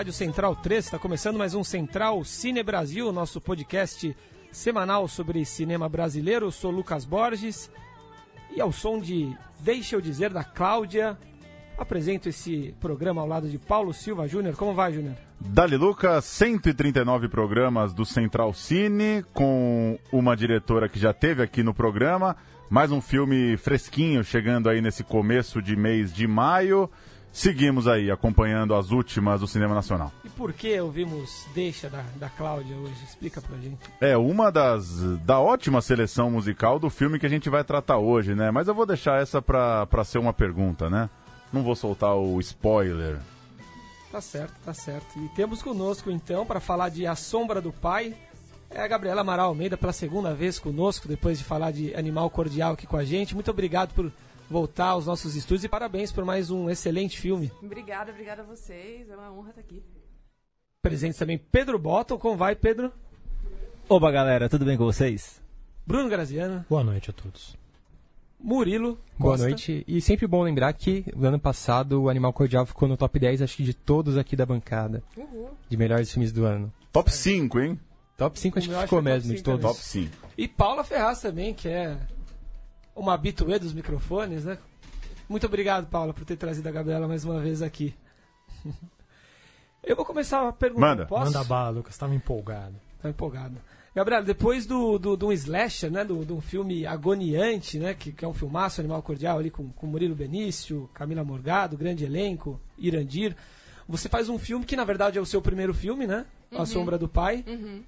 Rádio Central 3. Está começando mais um Central Cine Brasil, nosso podcast semanal sobre cinema brasileiro. Eu sou Lucas Borges e ao som de Deixa Eu Dizer da Cláudia, apresento esse programa ao lado de Paulo Silva Júnior. Como vai, Júnior? Dali Lucas, 139 programas do Central Cine, com uma diretora que já teve aqui no programa. Mais um filme fresquinho chegando aí nesse começo de mês de maio. Seguimos aí acompanhando as últimas do cinema nacional. E por que ouvimos Deixa da, da Cláudia hoje? Explica pra gente. É uma das da ótima seleção musical do filme que a gente vai tratar hoje, né? Mas eu vou deixar essa pra, pra ser uma pergunta, né? Não vou soltar o spoiler. Tá certo, tá certo. E temos conosco então para falar de A Sombra do Pai. É a Gabriela Amaral Almeida pela segunda vez conosco, depois de falar de Animal Cordial aqui com a gente. Muito obrigado por voltar aos nossos estúdios e parabéns por mais um excelente filme. Obrigada, obrigada a vocês. É uma honra estar aqui. Presente também Pedro Botton. Como vai, Pedro? Oba, galera, tudo bem com vocês? Bruno Graziano. Boa noite a todos. Murilo. Boa Costa. noite. E sempre bom lembrar que no ano passado o Animal Cordial ficou no top 10, acho que de todos aqui da bancada. Uhul. De melhores filmes do ano. Top 5, hein? Top 5 acho que acho ficou que é top mesmo, de cinco todos. Top 5. E Paula Ferraz também, que é uma habituê dos microfones, né? Muito obrigado, Paula, por ter trazido a Gabriela mais uma vez aqui. Eu vou começar a perguntar. Manda. Posso? Manda bala, Lucas, tava empolgado. Tá empolgado. Gabriela, depois do, do, do um slasher, né? Do, de um filme agoniante, né? Que, que é um filmaço Animal Cordial ali com, com Murilo Benício, Camila Morgado, grande elenco, Irandir. Você faz um filme que na verdade é o seu primeiro filme, né? A Sombra do Pai. Uhum.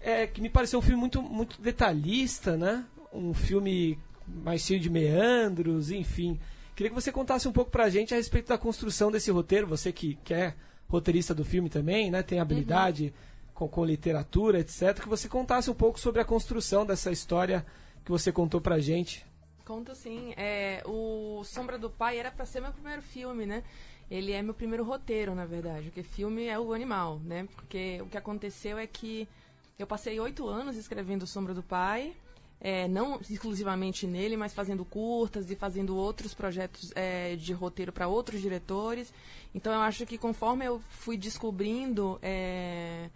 É, que me pareceu um filme muito, muito detalhista, né? Um filme mais cheio de meandros, enfim. Queria que você contasse um pouco pra gente a respeito da construção desse roteiro. Você que, que é roteirista do filme também, né? Tem habilidade com, com literatura, etc. Que você contasse um pouco sobre a construção dessa história que você contou pra gente. Conto sim. É, o Sombra do Pai era pra ser meu primeiro filme, né? Ele é meu primeiro roteiro, na verdade. Porque filme é o animal, né? Porque o que aconteceu é que eu passei oito anos escrevendo Sombra do Pai. É, não exclusivamente nele, mas fazendo curtas e fazendo outros projetos é, de roteiro para outros diretores. Então eu acho que conforme eu fui descobrindo é,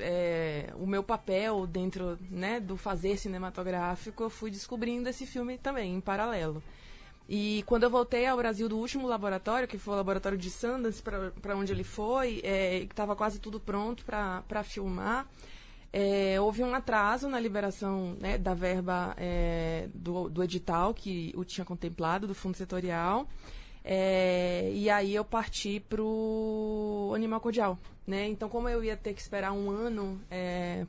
é, o meu papel dentro né, do fazer cinematográfico, eu fui descobrindo esse filme também, em paralelo. E quando eu voltei ao Brasil do último laboratório, que foi o laboratório de Sundance, para onde ele foi, é, que estava quase tudo pronto para filmar, é, houve um atraso na liberação né, da verba é, do, do edital que o tinha contemplado, do fundo setorial. É, e aí eu parti pro Animal Cordial, né? Então, como eu ia ter que esperar um ano, é,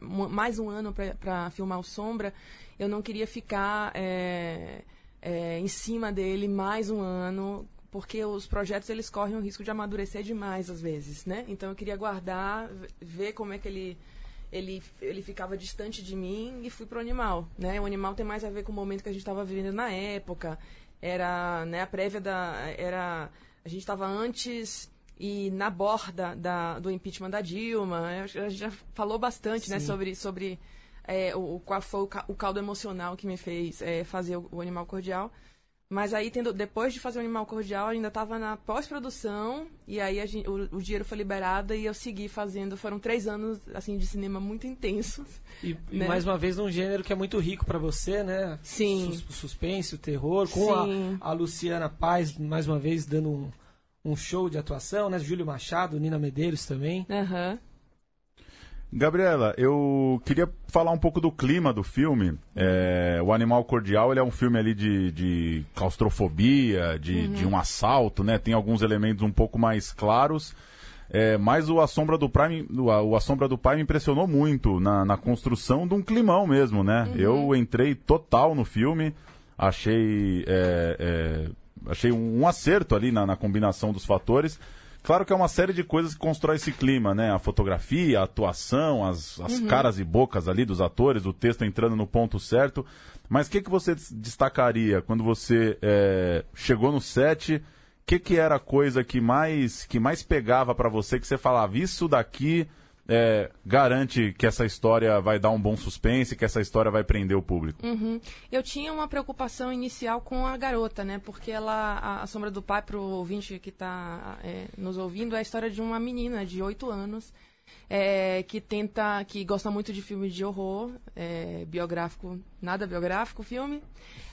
mu- mais um ano para filmar o Sombra, eu não queria ficar é, é, em cima dele mais um ano, porque os projetos eles correm o risco de amadurecer demais às vezes, né? Então, eu queria guardar, ver como é que ele ele, ele ficava distante de mim e fui pro animal, né? O animal tem mais a ver com o momento que a gente estava vivendo na época. Era, né, a prévia da era a gente estava antes e na borda da, do impeachment da Dilma. A gente já falou bastante, né, sobre sobre é, o, qual foi o caldo emocional que me fez é, fazer o, o Animal Cordial. Mas aí, tendo, depois de fazer o Animal Cordial, ainda estava na pós-produção, e aí a gen- o, o dinheiro foi liberado e eu segui fazendo. Foram três anos assim de cinema muito intensos. E, e Né? mais uma vez num gênero que é muito rico pra você, né? Sim. Sus- suspense, o terror, com a, a Luciana Paz, mais uma vez, dando um, um show de atuação, né? Júlio Machado, Nina Medeiros também. Aham. Gabriela, eu queria falar um pouco do clima do filme. É, o Animal Cordial ele é um filme ali de, de claustrofobia, de, de um assalto, né? Tem alguns elementos um pouco mais claros. É, mas o A Sombra do Pai, o, A- Sombra do Pai me impressionou muito na, na construção de um climão mesmo, né? Eu entrei total no filme, achei, é, é, achei um, um acerto ali na, na combinação dos fatores. Claro que é uma série de coisas que constrói esse clima, né? A fotografia, a atuação, as, as caras e bocas ali dos atores, o texto entrando no ponto certo. Mas o que, que você des- destacaria quando você é, chegou no set? O que, que era a coisa que mais, que mais pegava pra você, que você falava, isso daqui é, garante que essa história vai dar um bom suspense, que essa história vai prender o público? Uhum. Eu tinha uma preocupação inicial com a garota, né? Porque ela, a, a Sombra do Pai, pro ouvinte que está é, nos ouvindo, é a história de uma menina de 8 anos é, que tenta, que gosta muito de filmes de horror, é, biográfico, nada biográfico, filme,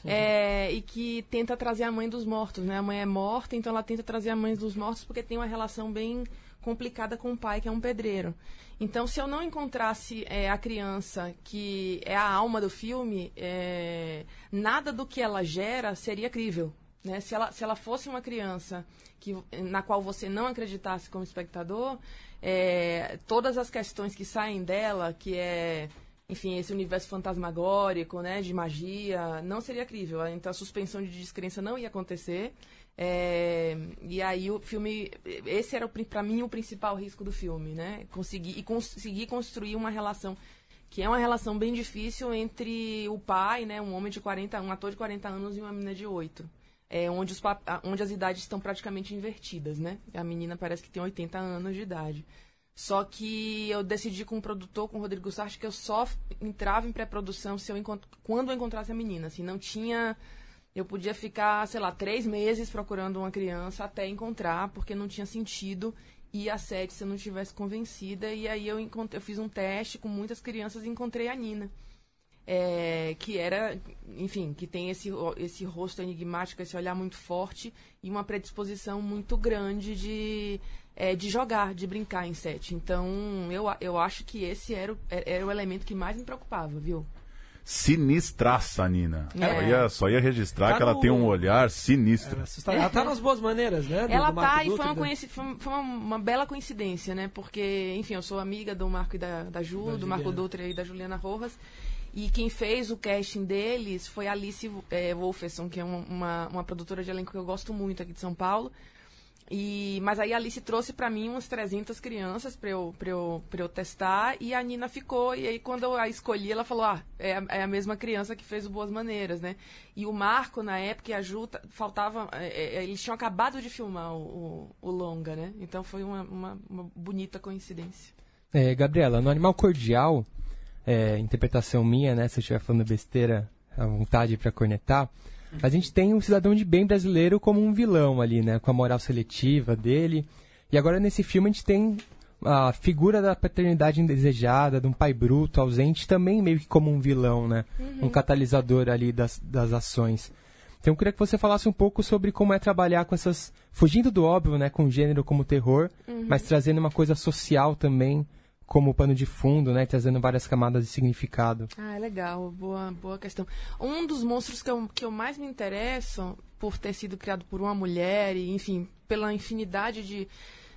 é, e que tenta trazer a mãe dos mortos, né? A mãe é morta, então ela tenta trazer a mãe dos mortos porque tem uma relação bem complicada com o pai, que é um pedreiro. Então, se eu não encontrasse é, a criança que é a alma do filme, é, nada do que ela gera seria crível. Né? Se, ela, se ela fosse uma criança que, na qual você não acreditasse como espectador, é, todas as questões que saem dela, que é, enfim, esse universo fantasmagórico, né, de magia, não seria crível. Então a suspensão de descrença não ia acontecer. É, e aí o filme, esse era para mim o principal risco do filme, né? Conseguir e conseguir construir uma relação que é uma relação bem difícil entre o pai, né, um homem de 40, um ator de 40 anos e uma menina de 8 é, onde, os, onde as idades estão praticamente invertidas, né? A menina parece que tem 80 anos de idade. Só que eu decidi com o produtor, com o Rodrigo Sartre, que eu só entrava em pré-produção se eu quando eu encontrasse a menina. Assim, não tinha. Eu podia ficar, sei lá, três meses procurando uma criança até encontrar, porque não tinha sentido ir a sete se eu não estivesse convencida. E aí eu, eu fiz um teste com muitas crianças e encontrei a Nina é, que era, enfim, que tem esse, esse rosto enigmático, esse olhar muito forte e uma predisposição muito grande de, é, de jogar, de brincar em set. Então, eu, eu acho que esse era o, era o elemento que mais me preocupava, viu? Sinistraça, Nina. É. Só, ia, só ia registrar Tá que ela no- tem um olhar sinistro. Ela, assusta- ela tá nas boas maneiras, né? do- Ela do Marco tá, e foi, uma, da- coinci- foi uma, uma bela coincidência, né? Porque, enfim, eu sou amiga do Marco e da, da Ju, Da do Marco Juliana. Dutra e da Juliana Rojas. E quem fez o casting deles foi a Alice é, Wolferson, que é uma, uma, uma produtora de elenco que eu gosto muito aqui de São Paulo. E, mas aí a Alice trouxe pra mim umas 300 crianças pra eu, pra, eu, eu testar e a Nina ficou. E aí quando eu a escolhi, ela falou: Ah, é é a mesma criança que fez o Boas Maneiras, né? E o Marco, na época, e a Ju, ta- faltava. é, é, eles tinham acabado de filmar o, o, o Longa, né? Então foi uma, uma, uma bonita coincidência. É, Gabriela, no Animal Cordial, é, interpretação minha, né? Se eu estiver falando besteira, à vontade para cornetar. A gente tem um cidadão de bem brasileiro como um vilão ali, né? Com a moral seletiva dele. E agora nesse filme a gente tem a figura da paternidade indesejada, de um pai bruto, ausente, também meio que como um vilão, né? Um catalisador ali das, das ações. Então eu queria que você falasse um pouco sobre como é trabalhar com essas. fugindo do óbvio, né? Com gênero como terror, mas trazendo uma coisa social também como pano de fundo, né? Trazendo várias camadas de significado. Ah, legal, boa, boa questão. Um dos monstros que eu, que eu mais me interesso por ter sido criado por uma mulher e, enfim, pela infinidade de,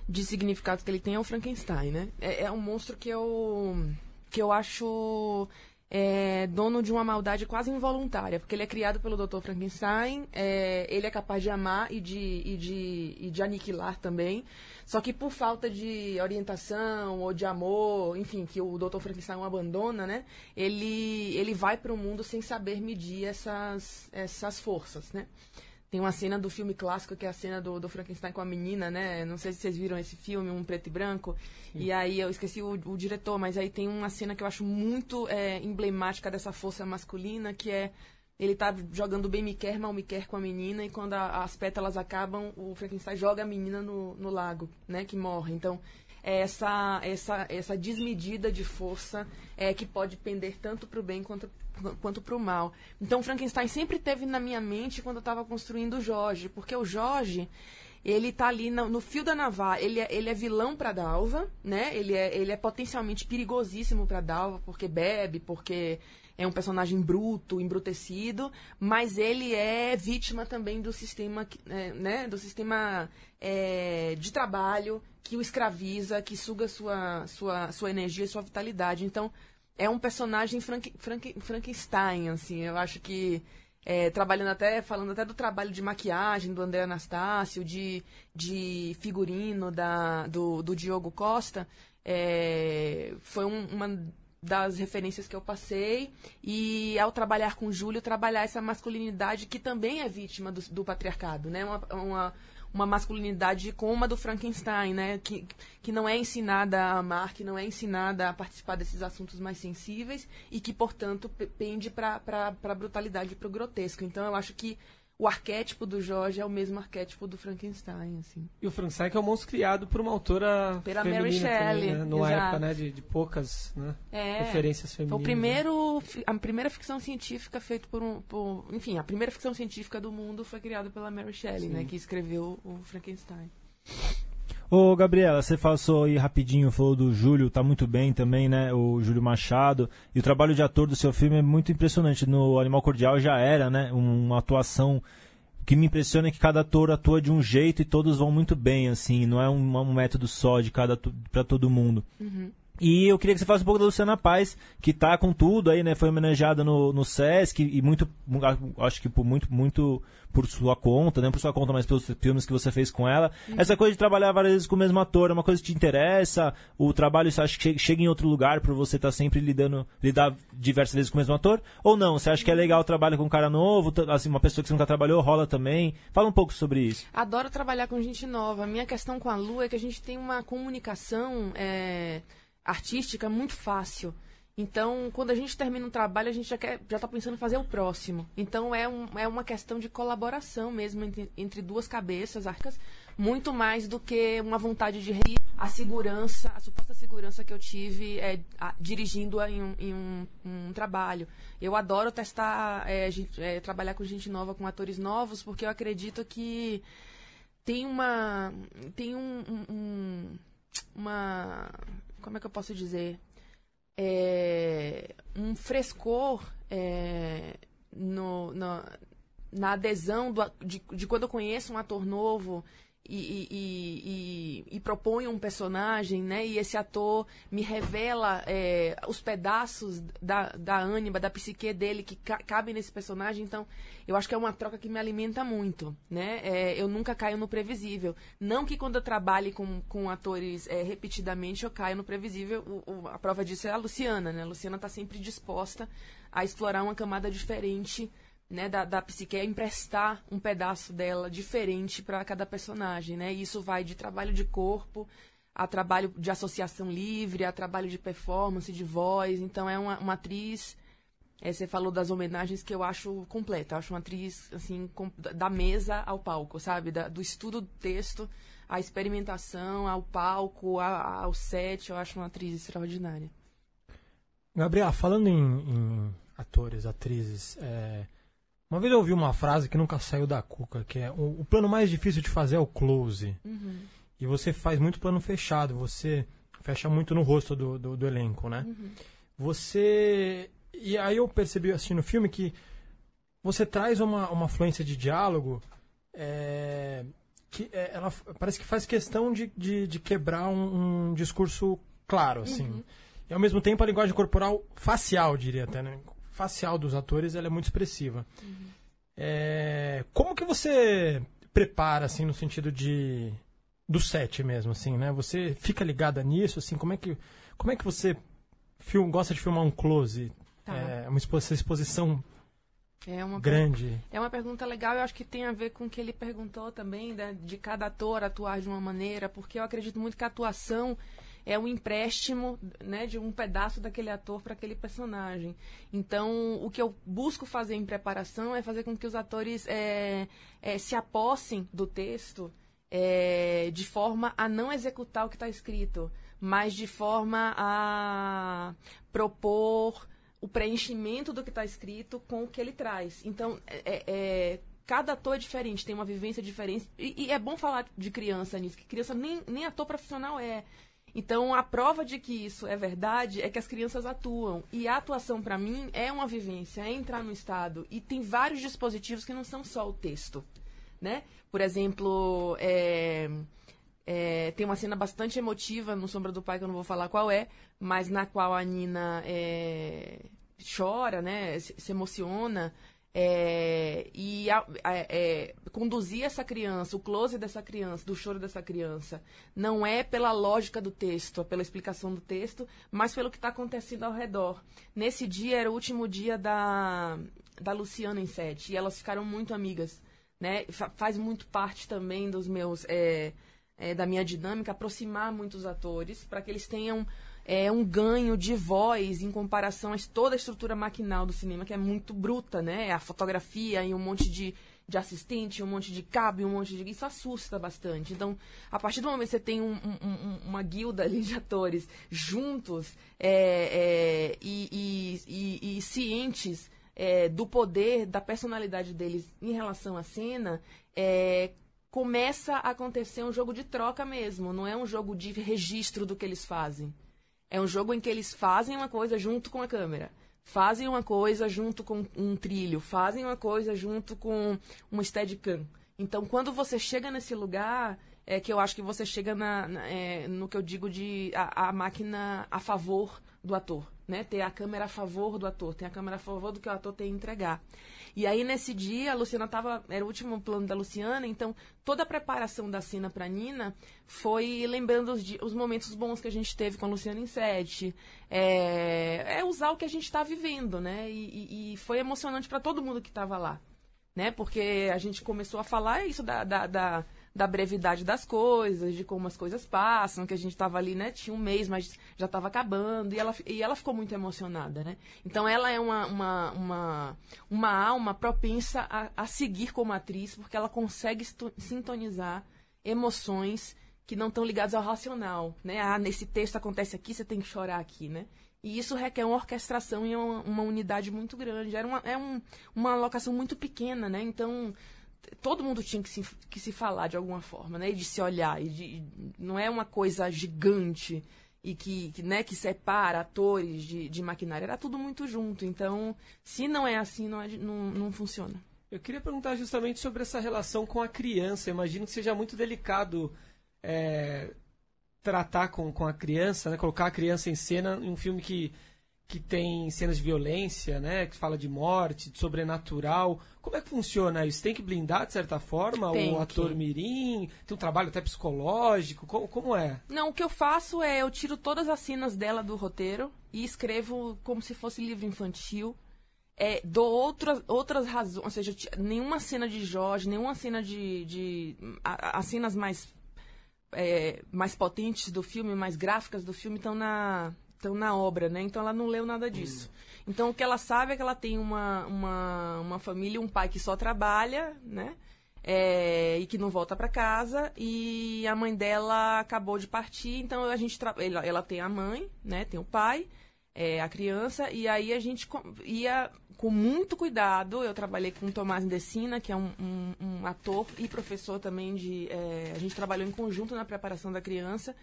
de significados que ele tem é o Frankenstein, né? É, é um monstro que eu, que eu acho é, dono de uma maldade quase involuntária, porque ele é criado pelo Dr. Frankenstein, é, ele é capaz de amar e de, e, de, e de aniquilar também, só que por falta de orientação ou de amor, enfim, que o Dr. Frankenstein o abandona, né? Ele, ele vai para o mundo sem saber medir essas, essas forças, né? Tem uma cena do filme clássico que é a cena do, do Frankenstein com a menina, né? Não sei se vocês viram esse filme, um preto e branco. E aí eu esqueci o, o diretor, mas aí tem uma cena que eu acho muito é, emblemática dessa força masculina, que é ele tá jogando bem me quer, mal me quer com a menina, e quando a- as pétalas acabam, o Frankenstein joga a menina no, no lago, né? Que morre. Então, é essa, essa, essa desmedida de força é que pode pender tanto para o bem quanto quanto para o mal. Então, Frankenstein sempre teve na minha mente quando eu estava construindo o Jorge, porque o Jorge ele tá ali no, no fio da navalha. Ele é, ele é vilão para Dalva, né? Ele é, ele é potencialmente perigosíssimo para Dalva porque bebe, porque é um personagem bruto, embrutecido, mas ele é vítima também do sistema, é, né? Do sistema é, de trabalho que o escraviza, que suga sua, sua, sua energia e sua vitalidade. Então, é um personagem Frank, Frank, Frankenstein, assim. Eu acho que é, trabalhando até, falando até do trabalho de maquiagem do André Anastácio, de, de figurino da, do, do Diogo Costa, é, foi um- uma das referências que eu passei. E ao trabalhar com Júlio, trabalhar essa masculinidade que também é vítima do, do patriarcado, né? Uma, uma, uma masculinidade como a do Frankenstein, né? Que, que não é ensinada a amar, que não é ensinada a participar desses assuntos mais sensíveis e que, portanto, pende para a brutalidade para o grotesco. Então, eu acho que o arquétipo do Jorge é o mesmo arquétipo do Frankenstein, assim. E o Frankenstein é um monstro criado por uma autora Pela Mary Shelley, também, né? numa época né, de, de poucas né, é, referências femininas. Foi o primeiro, a primeira ficção científica feita por um, por, enfim, a primeira ficção científica do mundo foi criada pela Mary Shelley, né, que escreveu o Frankenstein. Ô, Gabriela, você passou aí rapidinho, falou do Júlio, tá muito bem também, né? O Júlio Machado. E o trabalho de ator do seu filme é muito impressionante. No Animal Cordial já era, né? Uma atuação que me impressiona é que cada ator atua de um jeito e todos vão muito bem, assim. Não é um, um método só de cada para todo mundo. Uhum. E eu queria que você falasse um pouco da Luciana Paz, que tá com tudo aí, né? Foi homenageada no, no Sesc e muito, acho que por muito, muito por sua conta, não por sua conta, mas pelos filmes que você fez com ela. Uhum. Essa coisa de trabalhar várias vezes com o mesmo ator, é uma coisa que te interessa? O trabalho, você acha que chega em outro lugar por você estar tá sempre lidando, lidar diversas vezes com o mesmo ator? Ou não? Você acha que é legal o trabalho com um cara novo, assim, uma pessoa que você nunca trabalhou, rola também? Fala um pouco sobre isso. Adoro trabalhar com gente nova. A minha questão com a Lu é que a gente tem uma comunicação... É artística muito fácil. Então, quando a gente termina um trabalho, a gente já quer, já está pensando em fazer o próximo. Então, é, um, é uma questão de colaboração mesmo entre, entre duas cabeças arcas, muito mais do que uma vontade de rir a segurança, a suposta segurança que eu tive é, a, dirigindo em, um, em um, um, trabalho. Eu adoro testar, é, é, trabalhar com gente nova, com atores novos, porque eu acredito que tem uma, tem um uma como é que eu posso dizer? É, um frescor é, no, no, na adesão do, de, de quando eu conheço um ator novo e, e, e, e, propõe um personagem, né? E esse ator me revela é, os pedaços da, da ânima, da psique dele que ca cabem nesse personagem. Então, eu acho que é uma troca que me alimenta muito, né? É, eu nunca caio no previsível. Não que quando eu trabalhe com, com atores é, repetidamente eu caia no previsível. O, o, a prova disso é a Luciana, né? A Luciana está sempre disposta a explorar uma camada diferente né, da, da psique é emprestar um pedaço dela diferente para cada personagem, né? E isso vai de trabalho de corpo a trabalho de associação livre, a trabalho de performance, de voz. Então é uma, uma atriz. É, você falou das homenagens que eu acho completa. Eu acho uma atriz assim com, da mesa ao palco, sabe? Da, do estudo do texto, à experimentação, ao palco, a, ao set. Eu acho uma atriz extraordinária. Gabriela, falando em, em atores, atrizes, é, uma vez eu ouvi uma frase que nunca saiu da cuca, que é o, o plano mais difícil de fazer é o close. Uhum. E você faz muito plano fechado, você fecha muito no rosto do, do, do elenco, né? Uhum. Você. E aí eu percebi assistindo o filme que você traz uma, uma fluência de diálogo é, que é, ela parece que faz questão de, de, de quebrar um, um, discurso claro, assim. Uhum. E ao mesmo tempo a linguagem corporal facial, diria até, né? Facial dos atores ela é muito expressiva. Uhum. É, como que você prepara, assim, no sentido de do set mesmo, assim, né? Você fica ligada nisso, assim, como é que como é que você film, gosta de filmar um close? Tá. É, uma exposição é uma grande. É uma pergunta legal, eu acho que tem a ver com o que ele perguntou também, né, de cada ator atuar de uma maneira, porque eu acredito muito que a atuação é um empréstimo né, de um pedaço daquele ator para aquele personagem. Então, o que eu busco fazer em preparação é fazer com que os atores é, é, se apossem do texto é, de forma a não executar o que está escrito, mas de forma a propor o preenchimento do que está escrito com o que ele traz. Então, é, é, é, cada ator é diferente, tem uma vivência diferente. E, e, é bom falar de criança nisso, que criança nem, nem ator profissional é. Então, a prova de que isso é verdade é que as crianças atuam. E a atuação, para mim, é uma vivência, é entrar no estado. E tem vários dispositivos que não são só o texto. Né? Por exemplo, é, é, tem uma cena bastante emotiva no Sombra do Pai, que eu não vou falar qual é, mas na qual a Nina é, chora, né? se, se emociona. É, e a, a, é, conduzir essa criança, o close dessa criança, do choro dessa criança, não é pela lógica do texto, pela explicação do texto, mas pelo que está acontecendo ao redor. Nesse dia era o último dia da, da Luciana em sete, e elas ficaram muito amigas né? Fa- faz muito parte também dos meus é, é, da minha dinâmica aproximar muitos atores para que eles tenham é, um ganho de voz em comparação a toda a estrutura maquinal do cinema que é muito bruta, né? A fotografia e um monte de de assistente, um monte de cabo, e um monte de. Isso assusta bastante. Então, a partir do momento que você tem um- um- um- uma guilda ali de atores juntos é, é, e, e- e- e cientes é, do poder, da personalidade deles em relação à cena, é, começa a acontecer um jogo de troca mesmo. Não é um jogo de registro do que eles fazem. É um jogo em que eles fazem uma coisa junto com a câmera. Fazem uma coisa junto com um trilho. Fazem uma coisa junto com uma steadicam. Então, quando você chega nesse lugar, é que eu acho que você chega na, na- é, no que eu digo de a, a máquina a favor do ator. Né? Ter a câmera a favor do ator. Ter a câmera a favor do que o ator tem a entregar. E aí, nesse dia, a Luciana tava. Era o último plano da Luciana, então toda a preparação da cena pra Nina foi lembrando os, os momentos bons que a gente teve com a Luciana em sete. É, é usar o que a gente tá vivendo, né? E, e- e foi emocionante pra todo mundo que tava lá. Né? Porque a gente começou a falar isso da, da, da, da brevidade das coisas, de como as coisas passam, que a gente tava ali, né? Tinha um mês, mas já tava acabando. E ela, e ela ficou muito emocionada, né? Então ela é uma, uma, uma, uma alma propensa a, a seguir como atriz, porque ela consegue sintonizar emoções que não estão ligadas ao racional, né? Ah, nesse texto acontece aqui, você tem que chorar aqui, né? E isso requer uma orquestração e uma, uma unidade muito grande. Era uma, é um, uma locação muito pequena, né? Então, todo mundo tinha que se, que se falar de alguma forma, né? E de se olhar. E de, não é uma coisa gigante e que, que, né, que separa atores de, de maquinário. Era tudo muito junto. Então, se não é assim, não, é não, não funciona. Eu queria perguntar justamente sobre essa relação com a criança. Eu imagino que seja muito delicado é, tratar com, com a criança, né? colocar a criança em cena em um filme que, que tem cenas de violência, né? que fala de morte, de sobrenatural. Como é que funciona isso? Tem que blindar, de certa forma, Tem o ator que. mirim? Tem um trabalho até psicológico? Como, como é? Não, o que eu faço é eu tiro todas as cenas dela do roteiro e escrevo como se fosse livro infantil. É, dou outras, outras razões, ou seja, nenhuma cena de Jorge, nenhuma cena de. de a- as cenas mais, é, mais potentes do filme, mais gráficas do filme estão na, estão na obra, né? Então ela não leu nada disso. Então o que ela sabe é que ela tem uma, uma, uma família, um pai que só trabalha, né? É, e que não volta para casa e a mãe dela acabou de partir então a gente tra- ela, ela tem a mãe né tem o pai é, a criança e aí a gente ia com muito cuidado eu trabalhei com o Tomás Indecina que é um, um- um ator e professor também de é, a gente trabalhou em conjunto na preparação da criança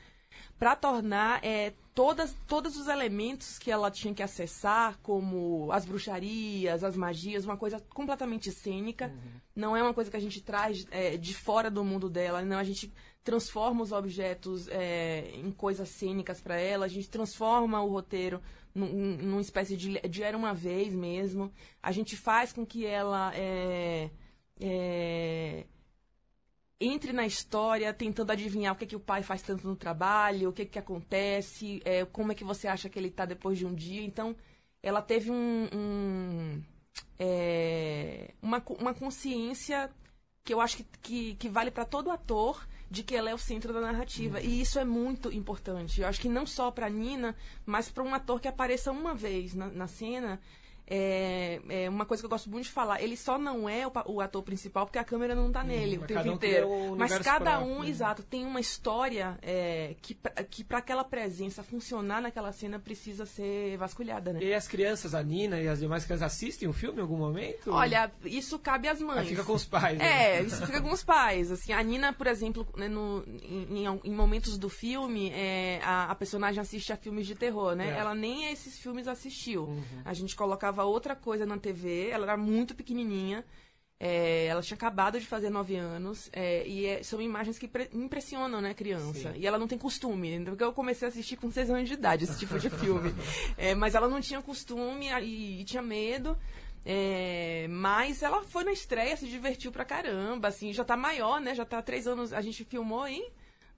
para tornar é, todas, todos os elementos que ela tinha que acessar, como as bruxarias, as magias, uma coisa completamente cênica. Não é uma coisa que a gente traz é, de fora do mundo dela, não. A gente transforma os objetos é, em coisas cênicas para ela, a gente transforma o roteiro num, numa espécie de, de era uma vez mesmo. A gente faz com que ela. é, é, entre na história tentando adivinhar o que, que o pai faz tanto no trabalho, o que, que acontece, é, como é que você acha que ele está depois de um dia. Então, ela teve um, um, é, uma, uma consciência que eu acho que, que, que vale para todo ator de que ela é o centro da narrativa. E isso é muito importante. Eu acho que não só para Nina, mas para um ator que apareça uma vez na, na cena. É, é uma coisa que eu gosto muito de falar. Ele só não é o, o ator principal porque a câmera não tá nele o mas tempo um inteiro. mas cada próprio, um, né? exato, tem uma história é, que, que para aquela presença funcionar naquela cena precisa ser vasculhada, né? E aí as crianças, a Nina e as demais crianças assistem o filme em algum momento? Olha, isso cabe às Aí mães. fica com os pais. né? É, isso fica com os pais. Assim, a Nina, por exemplo, né, no- em, em- em momentos do filme, é, a, a personagem assiste a filmes de terror, né? É. Ela nem a esses filmes assistiu. A gente colocava outra coisa na TV, ela era muito pequenininha. é, ela tinha acabado de fazer nove anos é, e é- são imagens que pre- impressionam, né, criança. E ela não tem costume, então, porque eu comecei a assistir com seis anos de idade esse tipo de filme. É, mas ela não tinha costume e, e tinha medo. É, mas ela foi na estreia, se divertiu pra caramba, assim, já tá maior, né? Já tá três anos. A gente filmou em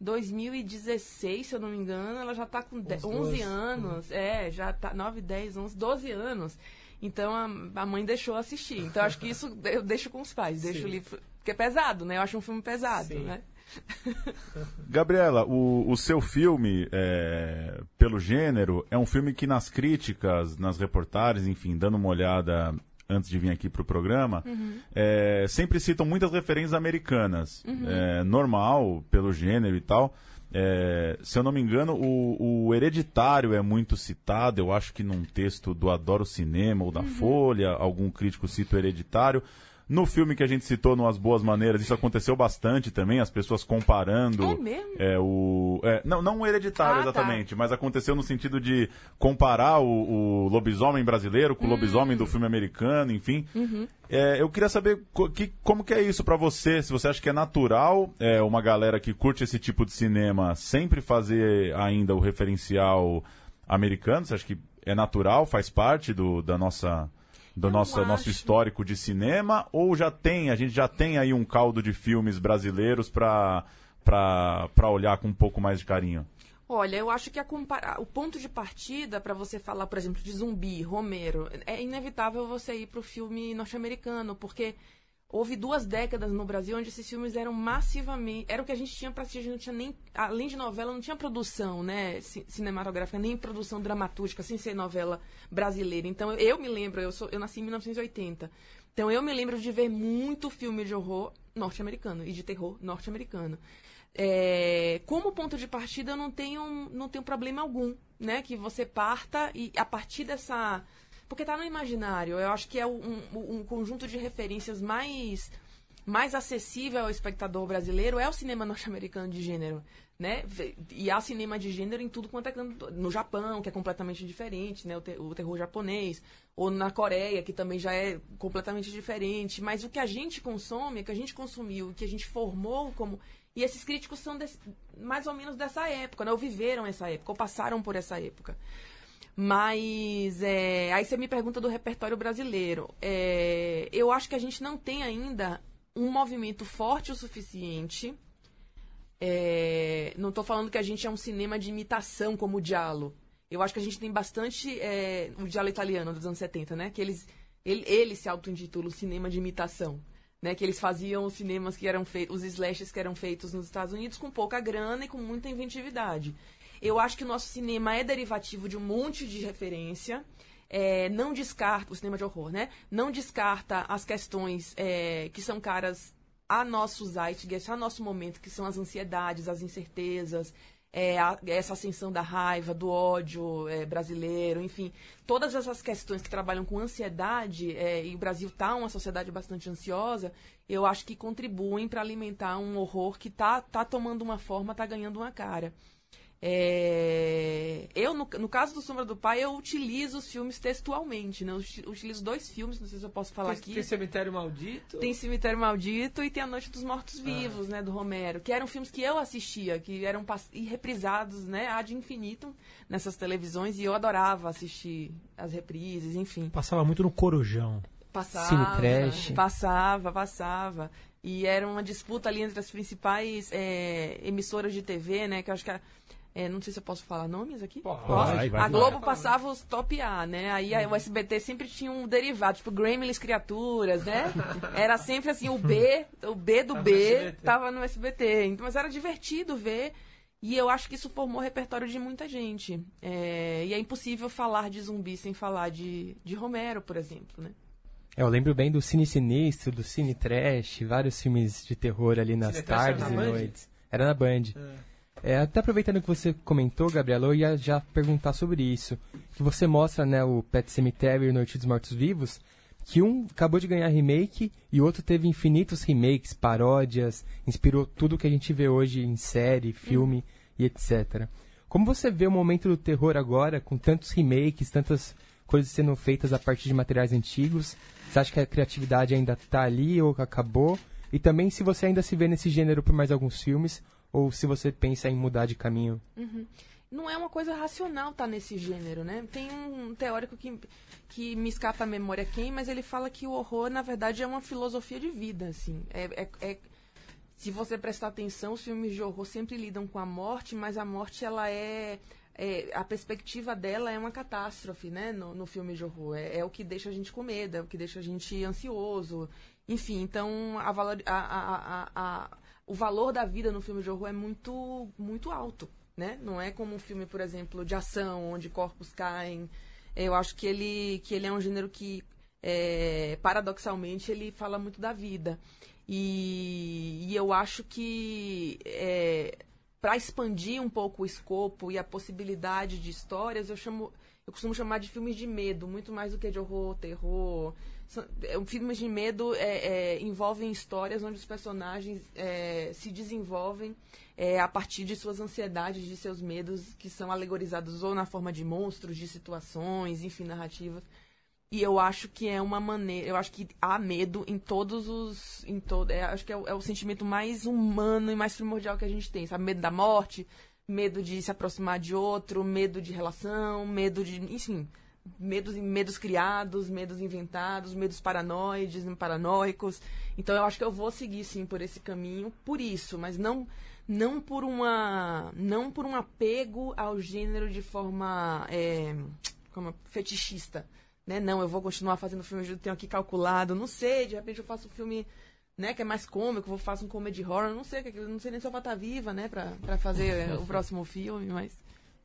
2016, se eu não me engano. Ela já tá com de- Uns 11 doze. anos. É, já tá 9, 10, 11, 12 anos. Então a, a mãe deixou assistir. Então acho que isso eu deixo com os pais, deixo Sim. o livro porque é pesado, né? Eu acho um filme pesado, Sim. né? Gabriela, o, o seu filme, é, pelo gênero, é um filme que nas críticas, nas reportagens, enfim, dando uma olhada antes de vir aqui pro programa, é, sempre citam muitas referências americanas. É, normal, pelo gênero e tal. É, se eu não me engano, o, o Hereditário é muito citado, eu acho que num texto do Adoro Cinema ou da Folha, algum crítico cita o Hereditário. No filme que a gente citou, no As Boas Maneiras, isso aconteceu bastante também, as pessoas comparando. É mesmo? É, o, é, não, não o hereditário Ah, tá. exatamente, mas aconteceu no sentido de comparar o, o lobisomem brasileiro com o lobisomem Hum. do filme americano, enfim. Uhum. É, eu queria saber co- que, como que é isso pra você, se você acha que é natural é, uma galera que curte esse tipo de cinema sempre fazer ainda o referencial americano, você acha que é natural, faz parte do, da nossa... Do nosso, nosso acho. histórico de cinema, ou já tem, a gente já tem aí um caldo de filmes brasileiros pra olhar com um pouco mais de carinho? Olha, eu acho que o ponto de partida para você falar, por exemplo, de zumbi, Romero, é inevitável você ir para o filme norte-americano, porque houve duas décadas no Brasil onde esses filmes eram massivamente. Era o que a gente tinha para assistir, não tinha nem. Além de novela, não tinha produção né, ci- cinematográfica, nem produção dramatúrgica, sem ser novela brasileira. Então eu me lembro, eu, sou, eu nasci em 1980. Então eu me lembro de ver muito filme de horror norte-americano e de terror norte-americano. É, como ponto de partida, eu não tenho, não tenho problema algum, né? Que você parta e a partir dessa. Porque tá no imaginário. Eu acho que é um, um- conjunto de referências mais, mais acessível ao espectador brasileiro é o cinema norte-americano de gênero. Né? E há cinema de gênero em tudo quanto é canto. No Japão, que é completamente diferente, né? O, te- o terror japonês. Ou na Coreia, que também já é completamente diferente. Mas o que a gente consome, o que a gente consumiu, o que a gente formou como. E esses críticos são desse- mais ou menos dessa época, né? Ou viveram essa época, ou passaram por essa época. Mas é, aí você me pergunta do repertório brasileiro. É, eu acho que a gente não tem ainda um movimento forte o suficiente. É, não estou falando que a gente é um cinema de imitação como o Diallo. Eu acho que a gente tem bastante. é, o Diallo italiano dos anos 70, né? Que eles, ele, ele se auto-intitula cinema de imitação. Né, que eles faziam os cinemas que eram feitos, os slashes que eram feitos nos Estados Unidos com pouca grana e com muita inventividade. Eu acho que o nosso cinema é derivativo de um monte de referência. É, não descarta o cinema de horror, né? Não descarta as questões é, que são caras a nosso zeitgeist, a nosso momento, que são as ansiedades, as incertezas, é, a- essa ascensão da raiva, do ódio é, brasileiro, enfim, todas essas questões que trabalham com ansiedade, é, e o Brasil está uma sociedade bastante ansiosa, eu acho que contribuem para alimentar um horror que tá, tá tomando uma forma, tá ganhando uma cara. É, eu, no, no caso do Sombra do Pai, eu utilizo os filmes textualmente, né? Eu uti- utilizo dois filmes, não sei se eu posso falar Tem, aqui. tem Cemitério Maldito. Tem Cemitério Maldito e tem A Noite dos Mortos Vivos, né, do Romero, que eram filmes que eu assistia, que eram reprisados, né, ad infinitum nessas televisões e eu adorava assistir as reprises, enfim. Passava muito no Corujão. Passava, Cine Trash. passava, passava. E era uma disputa ali entre as principais é, emissoras de TV, né, que eu acho que a, é, não sei se eu posso falar nomes aqui. Pode. Posso? Vai, vai, a vai. Globo passava os top A, né? Aí a- o SBT sempre tinha um derivado, tipo Gremlins Criaturas, né? Era sempre assim, o B, o B do Tava no B SBT. tava no SBT. Então, mas era divertido ver. E eu acho que isso formou o repertório de muita gente. É, e é impossível falar de zumbi sem falar de, de Romero, por exemplo, né? É, eu lembro bem do Cine Sinistro, do Cine Trash, vários filmes de terror ali nas Cine tardes e noites. Era na Band. É, até aproveitando que você comentou, Gabriela, eu ia já perguntar sobre isso. Que você mostra, né, o Pet Cemetery e Noite dos Mortos Vivos, que um acabou de ganhar remake e o outro teve infinitos remakes, paródias, inspirou tudo que a gente vê hoje em série, filme e etc. Como você vê o momento do terror agora, com tantos remakes, tantas coisas sendo feitas a partir de materiais antigos? Você acha que a criatividade ainda está ali ou acabou? E também se você ainda se vê nesse gênero por mais alguns filmes, ou se você pensa em mudar de caminho. não é uma coisa racional estar nesse gênero, né? Tem um teórico que, que me escapa a memória quem, mas ele fala que o horror, na verdade, é uma filosofia de vida, assim. É, é- é- se você prestar atenção, os filmes de horror sempre lidam com a morte, mas a morte, ela é é, a perspectiva dela é uma catástrofe, né, no, no filme de horror. É, é o que deixa a gente com medo, é o que deixa a gente ansioso. Enfim, então a valor, a, a, a, o valor da vida no filme de horror é muito, muito alto, né? Não é como um filme, por exemplo, de ação, onde corpos caem. Eu acho que ele, que ele é um gênero que, é, paradoxalmente, ele fala muito da vida. E, e eu acho que é, para expandir um pouco o escopo e a possibilidade de histórias, eu chamo, eu costumo chamar de filmes de medo, muito mais do que de horror, terror. É, filmes de medo é, é, envolvem histórias onde os personagens é, se desenvolvem é, a partir de suas ansiedades, de seus medos, que são alegorizados ou na forma de monstros, de situações, enfim, narrativas. E eu acho que é uma maneira. Eu acho que há medo em todos os. Em todo, é, acho que o, é o, sentimento mais humano e mais primordial que a gente tem, sabe? Medo da morte, medo de se aproximar de outro, medo de relação, medo de. Enfim. Medos, medos criados, medos inventados, medos paranoides, paranoicos. Então eu acho que eu vou seguir sim por esse caminho, por isso, mas não não por uma não por um apego ao gênero de forma é, como fetichista né? Não, eu vou continuar fazendo filme, eu tenho aqui calculado, não sei, de repente eu faço um filme, né, que é mais cômico, vou faço um comedy horror, não sei, não sei nem se eu vou estar viva, né, pra, pra fazer o próximo filme, mas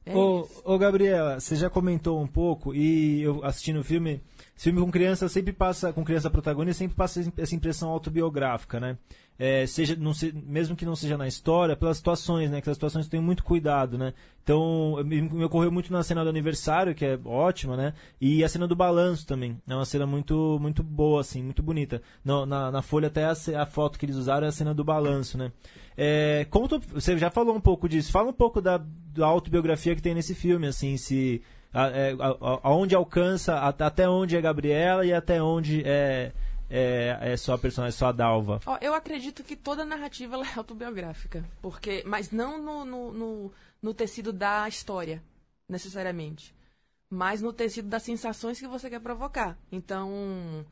é ô, ô, Gabriela, você já comentou um pouco e eu assistindo o filme, filme com criança sempre passa, com criança protagonista, sempre passa essa impressão autobiográfica, né? É, seja, não se, mesmo que não seja na história, pelas situações, né? Que as situações têm muito cuidado, né? Então, me, me, ocorreu muito na cena do aniversário, que é ótima, né? E a cena do balanço também. É uma cena muito, muito boa, assim, muito bonita. No, na, na folha até a, a, foto que eles usaram é a cena do balanço, né? É, como tu, você já falou um pouco disso, fala um pouco da, da autobiografia que tem nesse filme, assim, se é, aonde alcança, até onde é Gabriela e até onde é, é, é só a personagem, só a Dalva? Oh, eu acredito que toda narrativa é autobiográfica, porque, mas não no, no, no, no tecido da história, necessariamente, mas no tecido das sensações que você quer provocar. Então,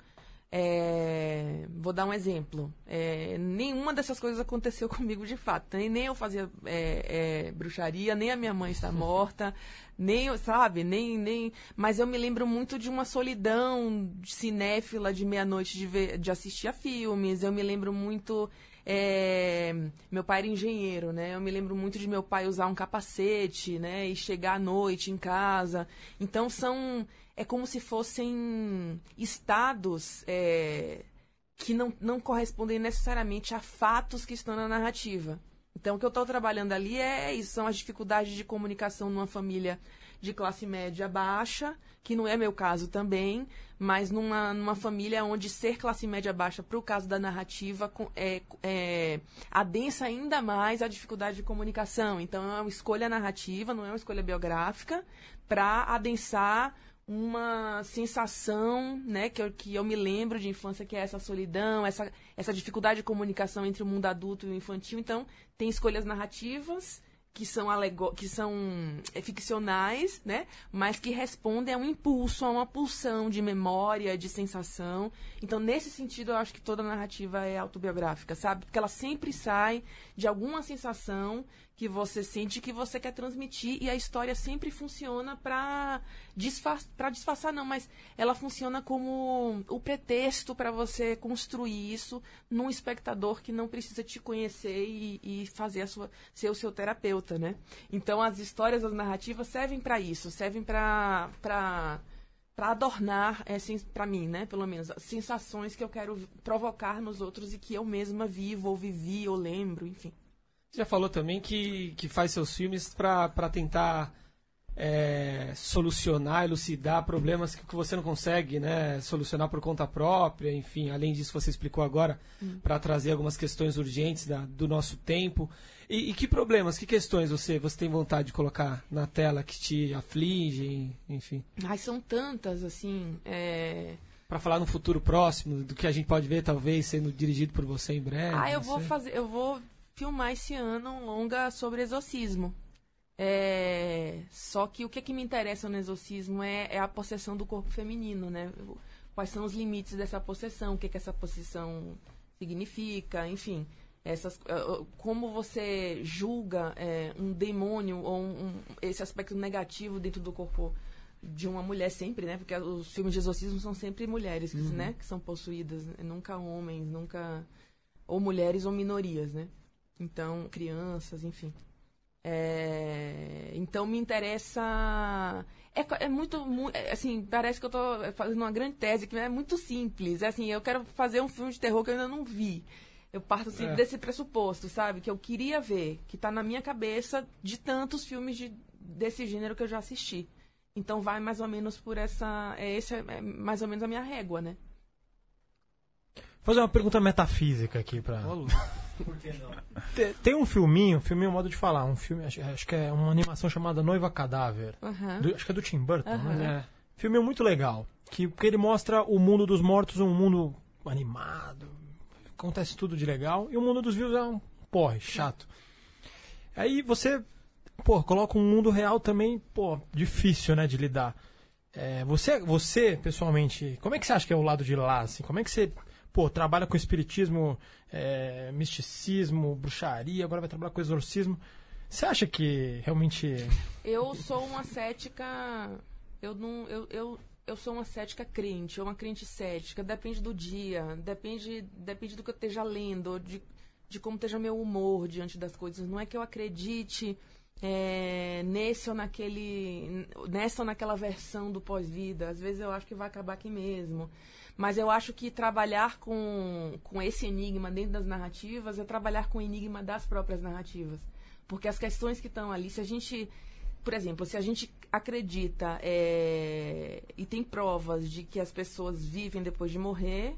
é, vou dar um exemplo. É, nenhuma dessas coisas aconteceu comigo de fato. Nem, nem eu fazia é, é bruxaria, nem a minha mãe está morta, nem, sabe, nem, nem. Mas eu me lembro muito de uma solidão cinéfila de meia-noite de, ver, de assistir a filmes. Eu me lembro muito. É, meu pai era engenheiro, né? Eu me lembro muito de meu pai usar um capacete, né? E chegar à noite em casa. Então são é como se fossem estados é, que não, não correspondem necessariamente a fatos que estão na narrativa. Então, o que eu estou trabalhando ali é isso, são as dificuldades de comunicação numa família de classe média baixa, que não é meu caso também, mas numa, numa família onde ser classe média baixa, para o caso da narrativa, é, é, adensa ainda mais a dificuldade de comunicação. Então, é uma escolha narrativa, não é uma escolha biográfica, para adensar uma sensação, né, que eu, que eu me lembro de infância, que é essa solidão, essa, essa dificuldade de comunicação entre o mundo adulto e o infantil. Então, tem escolhas narrativas que são, alego que são é, ficcionais, né? Mas que respondem a um impulso, a uma pulsão de memória, de sensação. Então, nesse sentido, eu acho que toda narrativa é autobiográfica, sabe? Porque ela sempre sai de alguma sensação que você sente que você quer transmitir e a história sempre funciona para disfarçar, para disfarçar não, mas ela funciona como o pretexto para você construir isso num espectador que não precisa te conhecer e, e fazer a sua ser o seu terapeuta, né? Então as histórias, as narrativas servem para isso, servem para para para adornar, é, para mim, né, pelo menos, sensações que eu quero provocar nos outros e que eu mesma vivo ou vivi ou lembro, enfim. Você já falou também que, que faz seus filmes para tentar é, solucionar, elucidar problemas que, que você não consegue né, solucionar por conta própria. Enfim, além disso, você explicou agora hum. para trazer algumas questões urgentes da, do nosso tempo. E, e, que problemas, que questões você, você tem vontade de colocar na tela que te afligem, enfim? Ai, são tantas, assim. É para falar no futuro próximo do que a gente pode ver talvez sendo dirigido por você em breve. Ah, eu vou fazer, eu vou filmar esse ano um longa sobre exorcismo. É... Só que o que, é que me interessa no exorcismo é, é, a possessão do corpo feminino, né? Quais são os limites dessa possessão, o que, é que essa possessão significa, enfim. essas, uh, como você julga é, um demônio ou um, um, esse aspecto negativo dentro do corpo de uma mulher sempre, né? Porque os filmes de exorcismo são sempre mulheres, uhum. né? Que são possuídas, né? nunca homens, nunca ou mulheres ou minorias, né? Então, crianças, enfim. É, então me interessa. É, é muito, é, assim, parece que eu estou fazendo uma grande tese que é muito simples. É assim, eu quero fazer um filme de terror que eu ainda não vi. Eu parto assim, é. desse pressuposto, sabe? Que eu queria ver, que está na minha cabeça de tantos filmes de, desse gênero que eu já assisti. Então vai mais ou menos por essa. É, esse é mais ou menos a minha régua, né? Vou fazer uma pergunta metafísica aqui para. Por que não? Tem, tem um filminho, filminho modo de falar, um filme, acho, acho que é uma animação chamada Noiva Cadáver. Uhum. Do, acho que é do Tim Burton, uhum. né? É. Filme muito legal. Que, porque ele mostra o mundo dos mortos, um mundo animado, acontece tudo de legal, e o mundo dos vivos é um porre, chato. Aí você, pô, coloca um mundo real também, pô, difícil, né, de lidar. É, você, você, pessoalmente, como é que você acha que é o lado de lá, assim? Como é que você pô, trabalha com espiritismo, é, misticismo, bruxaria, agora vai trabalhar com exorcismo. Você acha que realmente. Eu sou uma cética. Eu não. Eu, eu, eu sou uma cética crente, ou uma crente cética. Depende do dia, depende, depende do que eu esteja lendo, de, de como esteja meu humor diante das coisas. Não é que eu acredite é, nesse ou naquele. nessa ou naquela versão do pós-vida. Às vezes eu acho que vai acabar aqui mesmo. Mas eu acho que trabalhar com, com esse enigma dentro das narrativas é trabalhar com o enigma das próprias narrativas. Porque as questões que estão ali, se a gente. Por exemplo, se a gente acredita é, e tem provas de que as pessoas vivem depois de morrer,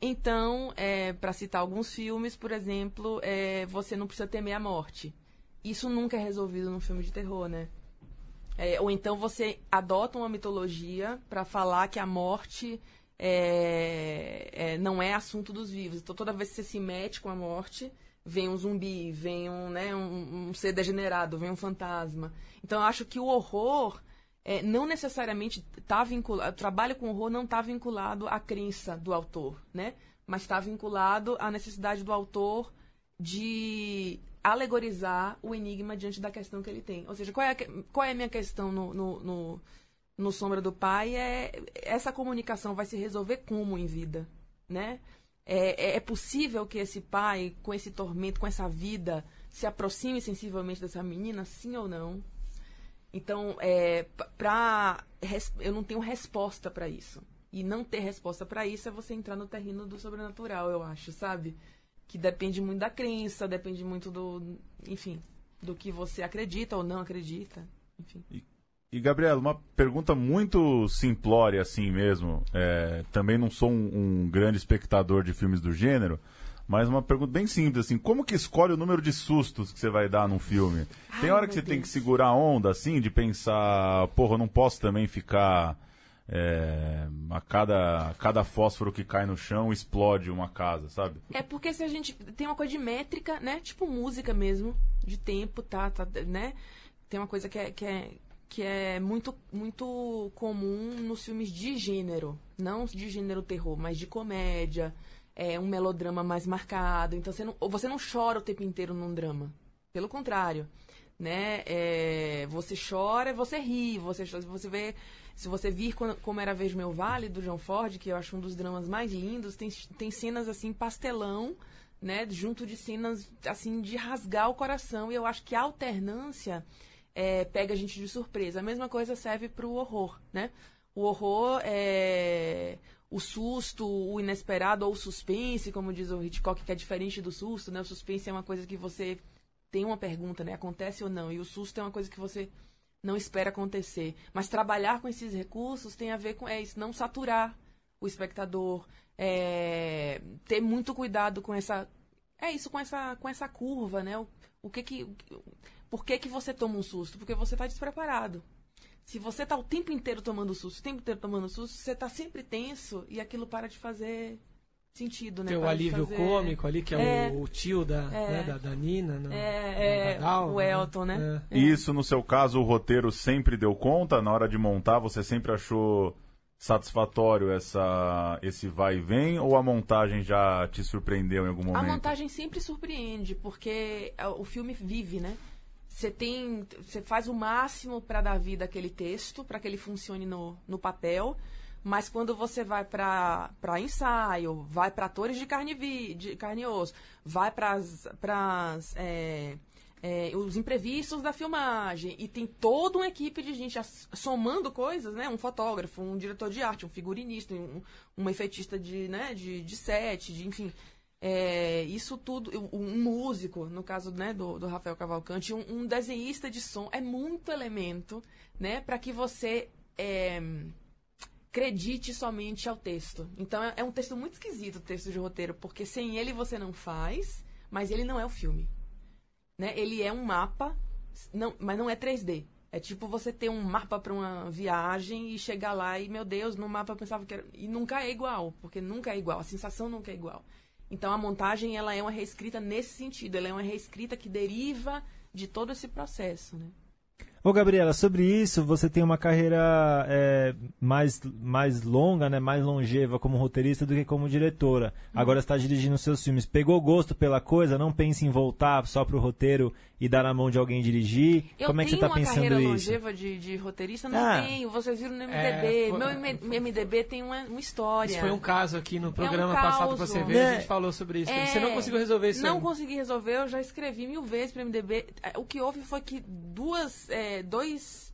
então, é, para citar alguns filmes, por exemplo, é, você não precisa temer a morte. Isso nunca é resolvido num filme de terror, né? Ou então você adota uma mitologia para falar que a morte é, é, não é assunto dos vivos. Então, toda vez que você se mete com a morte, vem um zumbi, vem um, né, um, um ser degenerado, vem um fantasma. Então, eu acho que o horror é, não necessariamente está vinculado. O trabalho com horror não está vinculado à crença do autor, né? Mas está vinculado à necessidade do autor de alegorizar o enigma diante da questão que ele tem. Ou seja, qual é a, qual é a minha questão no, no, no no Sombra do Pai é essa comunicação vai se resolver como em vida, né? É, é, é possível que esse pai, com esse tormento, com essa vida, se aproxime sensivelmente dessa menina, sim ou não? Então, é, pra, eu não tenho resposta para isso. E não ter resposta para isso é você entrar no terreno do sobrenatural, eu acho, sabe? Que depende muito da crença, depende muito do, enfim, do que você acredita ou não acredita, enfim. E e, Gabriela, uma pergunta muito simplória assim mesmo. É, também não sou um, um, grande espectador de filmes do gênero, mas uma pergunta bem simples, assim, como que escolhe o número de sustos que você vai dar num filme? Ai, tem hora que você Deus. tem que segurar a onda, assim, de pensar, porra, eu não posso também ficar... É, a cada, cada fósforo que cai no chão explode uma casa, sabe? É porque se a gente tem uma coisa de métrica, né? Tipo música mesmo, de tempo, tá, tá né? Tem uma coisa que é, que é, que é muito, muito comum nos filmes de gênero. Não de gênero terror, mas de comédia. É um melodrama mais marcado. Então você não, você não chora o tempo inteiro num drama. Pelo contrário. Né? É, você chora, você ri, você, você vê. Se você vir como era a vez meu vale do John Ford, que eu acho um dos dramas mais lindos, tem, tem cenas assim pastelão, né, junto de cenas assim de rasgar o coração. E eu acho que a alternância é, pega a gente de surpresa. A mesma coisa serve para o horror, né? O horror é o susto, o inesperado ou o suspense, como diz o Hitchcock, que é diferente do susto, né? O suspense é uma coisa que você tem uma pergunta, né? Acontece ou não? E o susto é uma coisa que você não espera acontecer. Mas trabalhar com esses recursos tem a ver com é isso, não saturar o espectador, é, ter muito cuidado com essa é isso com essa com essa curva, né? O, o que que por que, que você toma um susto? Porque você está despreparado. Se você está o tempo inteiro tomando susto, o tempo inteiro tomando susto, você está sempre tenso e aquilo para de fazer sentido, né? Tem o alívio fazer... cômico ali, que é, é o, tio da, é, né, da, da, Nina. No, é, é Dal, o Elton, né? né? É. Isso, no seu caso, o roteiro sempre deu conta? Na hora de montar, você sempre achou satisfatório essa, esse vai e vem ou a montagem já te surpreendeu em algum momento? A montagem sempre surpreende, porque é, o filme vive, né? Você tem, você faz o máximo para dar vida àquele texto, para que ele funcione no, no papel, mas quando você vai para ensaio, vai para atores de carne, vi, de carne e osso, vai para é, é, os imprevistos da filmagem e tem toda uma equipe de gente somando coisas, né? Um fotógrafo, um diretor de arte, um figurinista, um, um efeitista de, né? de, de set, de, enfim. É, isso tudo, um músico, no caso né, do, do Rafael Cavalcante, um, um desenhista de som, é muito elemento né, para que você é, acredite somente ao texto. Então é, é um texto muito esquisito, o texto de roteiro, porque sem ele você não faz, mas ele não é o filme. Né? Ele é um mapa, não, mas não é 3D. É tipo você ter um mapa para uma viagem e chegar lá e, meu Deus, no mapa eu pensava que era. E nunca é igual, porque nunca é igual, a sensação nunca é igual. Então a montagem ela é uma reescrita nesse sentido, ela é uma reescrita que deriva de todo esse processo, né? Ô, Gabriela, sobre isso, você tem uma carreira é, mais, mais longa, né, mais longeva como roteirista do que como diretora. Agora está dirigindo seus filmes. Pegou gosto pela coisa? Não pense em voltar só para o roteiro e dar na mão de alguém dirigir? Eu Como é que você está pensando isso? Eu tenho uma carreira longeva de, de roteirista? Não ah. tenho. Vocês viram no MDB. É, foi... Meu MDB tem uma, uma, história. Isso foi um caso aqui no programa é um passado que você veio, a gente falou sobre isso. É... Você não conseguiu resolver isso Não aí. consegui resolver, eu já escrevi mil vezes para o MDB. O que houve foi que duas, é, dois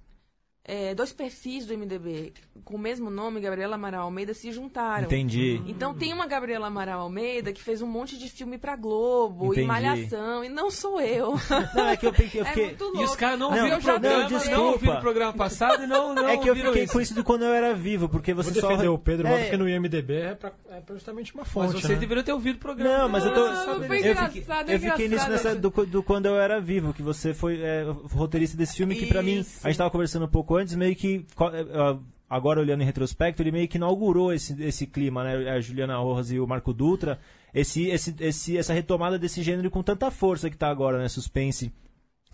é, dois perfis do MDB com o mesmo nome, Gabriela Amaral Almeida, se juntaram. Entendi. Então tem uma Gabriela Amaral Almeida que fez um monte de filme pra Globo Entendi. e Malhação, e não sou eu. Não, é que eu, fiquei. Eu fiquei... É e os caras não, não ouviram o programa, não, não ouviram o programa passado e não, não É que eu fiquei isso. com isso de quando eu era vivo, porque você Vou só. defender o Pedro, é... porque no IMDB é, pra, é justamente uma fonte. Mas vocês né? deveriam ter ouvido o programa. Não, mas eu tô. eu, fiquei, eu fiquei nisso nessa, do, do, quando eu era vivo, que você foi é, roteirista desse filme, que pra mim, a gente tava conversando um pouco antes, meio que é, é, agora olhando em retrospecto, ele meio que inaugurou esse, esse clima, né? A Juliana Rojas e o Marco Dutra, esse, esse, esse, essa retomada desse gênero com tanta força que está agora, né? Suspense,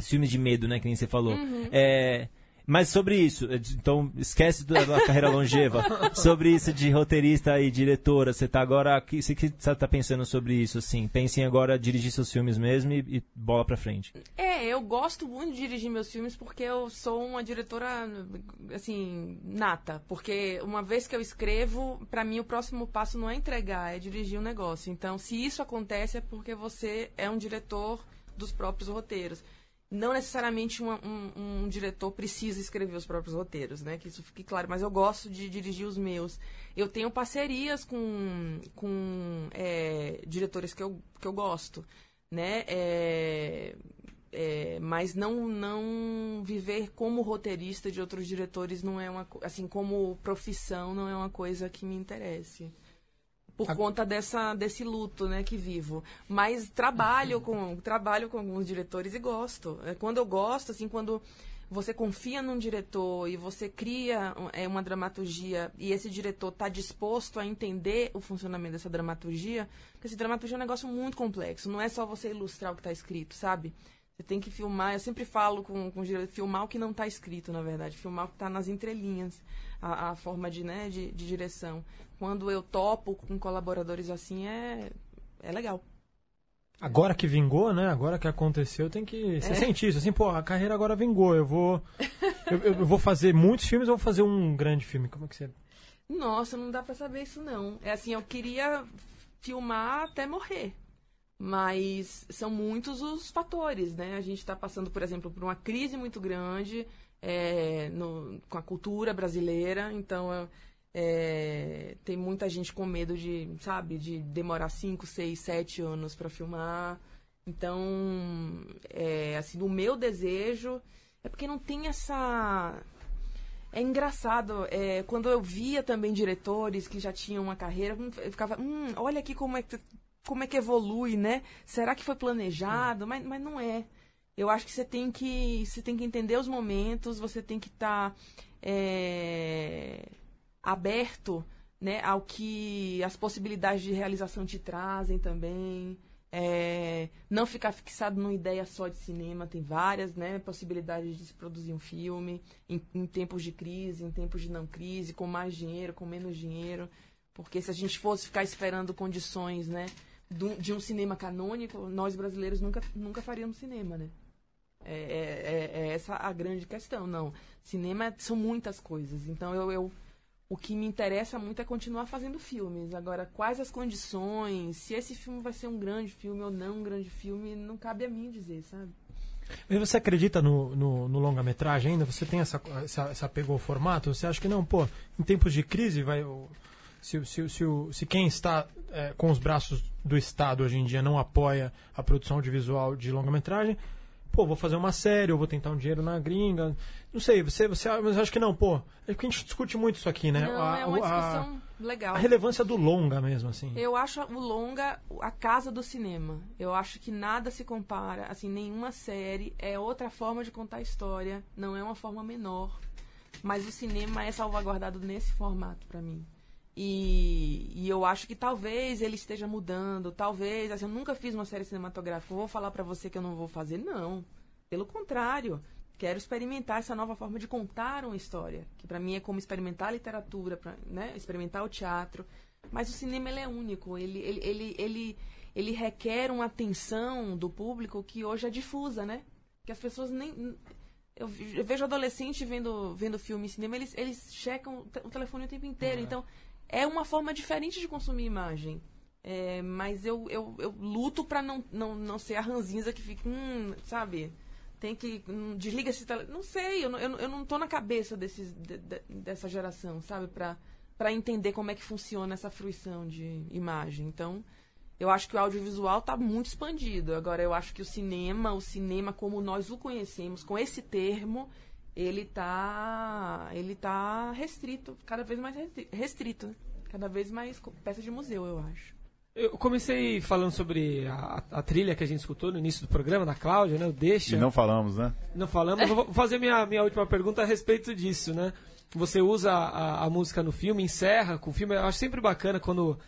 filmes de medo, né? Que nem você falou. Uhum. É, mas sobre isso, então esquece da, da carreira longeva. sobre isso de roteirista e diretora, você tá agora. Você que você tá pensando sobre isso, assim? Pensem agora dirigir seus filmes mesmo e, e, bola pra frente. É, eu gosto muito de dirigir meus filmes porque eu sou uma diretora, assim, nata. Porque uma vez que eu escrevo, para mim o próximo passo não é entregar, é dirigir um negócio. Então, se isso acontece, é porque você é um diretor dos próprios roteiros não necessariamente um, um, um, diretor precisa escrever os próprios roteiros, né? Que isso fique claro. Mas eu gosto de dirigir os meus. Eu tenho parcerias com, com é, diretores que eu, que eu gosto, né? É, é, mas não não viver como roteirista de outros diretores não é uma assim como profissão não é uma coisa que me interesse por conta dessa, desse luto né, que vivo. Mas trabalho com, trabalho com alguns diretores e gosto. É, quando eu gosto, assim, quando você confia num diretor e você cria é, uma dramaturgia e esse diretor está disposto a entender o funcionamento dessa dramaturgia, porque essa dramaturgia é um negócio muito complexo. Não é só você ilustrar o que está escrito, sabe? Você tem que filmar, eu sempre falo com, com o diretor, filmar o que não está escrito, na verdade, filmar o que está nas entrelinhas, a, a forma de, né, de, de direção quando eu topo com colaboradores assim, é, é legal. Agora que vingou, né? Agora que aconteceu, tem que. Você é. sente isso, assim, pô, a carreira agora vingou. Eu vou. eu, eu, vou fazer muitos filmes ou vou fazer um grande filme? Como é que você. Nossa, não dá pra saber isso, não. É assim, eu queria filmar até morrer. Mas são muitos os fatores, né? A gente está passando, por exemplo, por uma crise muito grande é, no, com a cultura brasileira. Então, é, tem muita gente com medo de, sabe, de demorar 5, 6, 7 anos para filmar. Então, é, assim, o meu desejo é porque não tem essa. É engraçado, é, quando eu via também diretores que já tinham uma carreira, eu ficava, hum, olha aqui como é que, como é que evolui, né? Será que foi planejado? Mas, mas não é. Eu acho que você tem que, você tem que entender os momentos, você tem que estar. Tá, é aberto né, ao que as possibilidades de realização te trazem também. É, não ficar fixado numa ideia só de cinema, tem várias né, possibilidades de se produzir um filme em, em tempos de crise, em tempos de não crise, com mais dinheiro, com menos dinheiro. Porque se a gente fosse ficar esperando condições né, de, de um cinema canônico, nós brasileiros nunca, nunca faríamos cinema, né? É, é, é, é essa a grande questão. Não, cinema são muitas coisas. Então eu, eu o que me interessa muito é continuar fazendo filmes. Agora, quais as condições, se esse filme vai ser um grande filme ou não um grande filme, não cabe a mim dizer, sabe? E você acredita no, no, no longa-metragem ainda? Você tem essa, essa, essa apego ao formato? Você acha que não, pô, em tempos de crise, vai, se, se, se, se quem está é, com os braços do Estado hoje em dia não apoia a produção audiovisual de longa-metragem, pô, vou fazer uma série, ou vou tentar um dinheiro na gringa. Não sei, você, você mas acho que não, pô. É porque a gente discute muito isso aqui, né? Não, a, é uma discussão a, legal. A relevância do longa mesmo, assim. Eu acho o longa a casa do cinema. Eu acho que nada se compara, assim, nenhuma série é outra forma de contar história, não é uma forma menor. Mas o cinema é salvaguardado nesse formato para mim. E, e, eu acho que talvez ele esteja mudando, talvez. Assim, eu nunca fiz uma série cinematográfica. vou falar para você que eu não vou fazer, não. Pelo contrário, quero experimentar essa nova forma de contar uma história, que para mim é como experimentar a literatura, pra, né, experimentar o teatro. Mas o cinema ele é único, ele, ele, ele, ele, ele requer uma atenção do público que hoje é difusa, né? Que as pessoas nem eu vejo adolescente vendo, vendo filme em cinema, eles, eles checam o telefone o tempo inteiro. É. Então, é uma forma diferente de consumir imagem. É, mas eu, eu, eu luto para não, não, não ser a ranzinza que fica, hum, sabe? Tem que. Hum, desliga esse telefone. Não sei, eu, eu, eu não tô na cabeça desses, de, de, dessa geração, sabe? para entender como é que funciona essa fruição de imagem. Então, eu acho que o audiovisual está muito expandido. Agora, eu acho que o cinema, o cinema como nós o conhecemos, com esse termo, ele está ele tá restrito, cada vez mais restrito, né? cada vez mais peça de museu, eu acho. Eu comecei falando sobre a, a, trilha que a gente escutou no início do programa, da Cláudia, né? O Deixa. E não falamos, né? Não falamos. vou fazer minha, minha última pergunta a respeito disso, né? Você usa a, a música no filme, encerra com o filme. Eu acho sempre bacana quando,